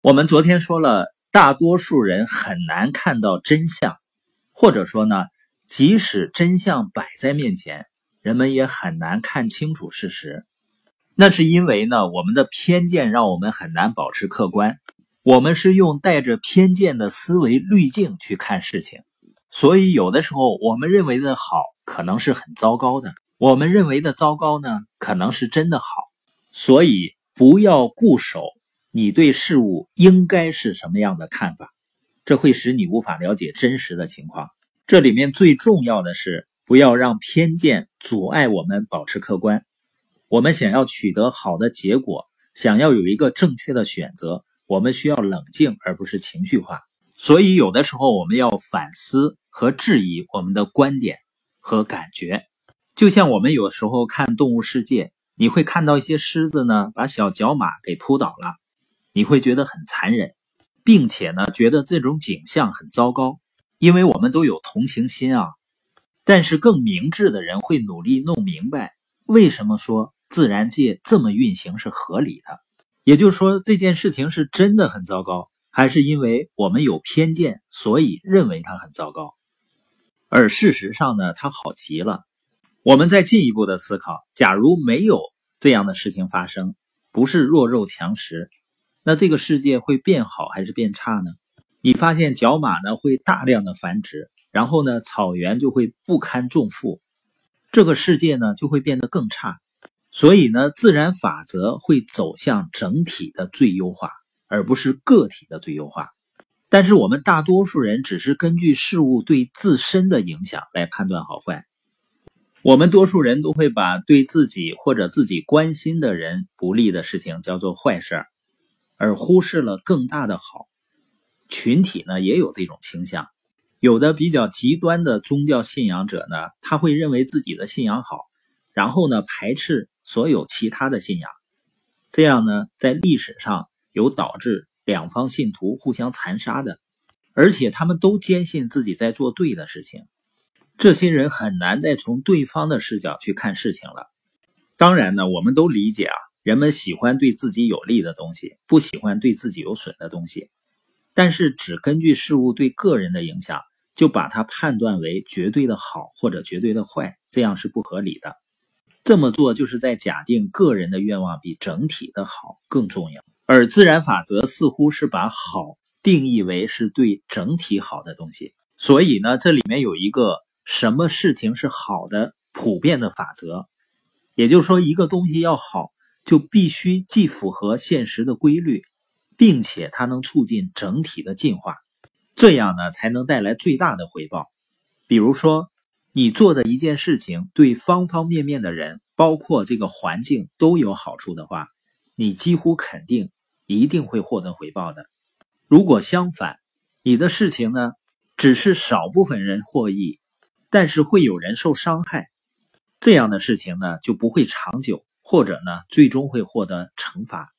我们昨天说了，大多数人很难看到真相，或者说呢，即使真相摆在面前，人们也很难看清楚事实。那是因为呢，我们的偏见让我们很难保持客观。我们是用带着偏见的思维滤镜去看事情，所以有的时候我们认为的好，可能是很糟糕的；我们认为的糟糕呢，可能是真的好。所以不要固守你对事物应该是什么样的看法，这会使你无法了解真实的情况。这里面最重要的是不要让偏见阻碍我们保持客观。我们想要取得好的结果，想要有一个正确的选择，我们需要冷静而不是情绪化。所以有的时候我们要反思和质疑我们的观点和感觉，就像我们有时候看《动物世界》。你会看到一些狮子呢，把小角马给扑倒了，你会觉得很残忍，并且呢，觉得这种景象很糟糕，因为我们都有同情心啊。但是更明智的人会努力弄明白，为什么说自然界这么运行是合理的？也就是说，这件事情是真的很糟糕，还是因为我们有偏见，所以认为它很糟糕？而事实上呢，它好极了。我们再进一步的思考，假如没有这样的事情发生，不是弱肉强食，那这个世界会变好还是变差呢？你发现角马呢会大量的繁殖，然后呢草原就会不堪重负，这个世界呢就会变得更差。所以呢，自然法则会走向整体的最优化，而不是个体的最优化。但是我们大多数人只是根据事物对自身的影响来判断好坏。我们多数人都会把对自己或者自己关心的人不利的事情叫做坏事儿，而忽视了更大的好。群体呢也有这种倾向，有的比较极端的宗教信仰者呢，他会认为自己的信仰好，然后呢排斥所有其他的信仰，这样呢在历史上有导致两方信徒互相残杀的，而且他们都坚信自己在做对的事情。这些人很难再从对方的视角去看事情了。当然呢，我们都理解啊，人们喜欢对自己有利的东西，不喜欢对自己有损的东西。但是，只根据事物对个人的影响，就把它判断为绝对的好或者绝对的坏，这样是不合理的。这么做就是在假定个人的愿望比整体的好更重要。而自然法则似乎是把好定义为是对整体好的东西。所以呢，这里面有一个。什么事情是好的普遍的法则？也就是说，一个东西要好，就必须既符合现实的规律，并且它能促进整体的进化，这样呢才能带来最大的回报。比如说，你做的一件事情对方方面面的人，包括这个环境都有好处的话，你几乎肯定一定会获得回报的。如果相反，你的事情呢只是少部分人获益。但是会有人受伤害，这样的事情呢就不会长久，或者呢最终会获得惩罚。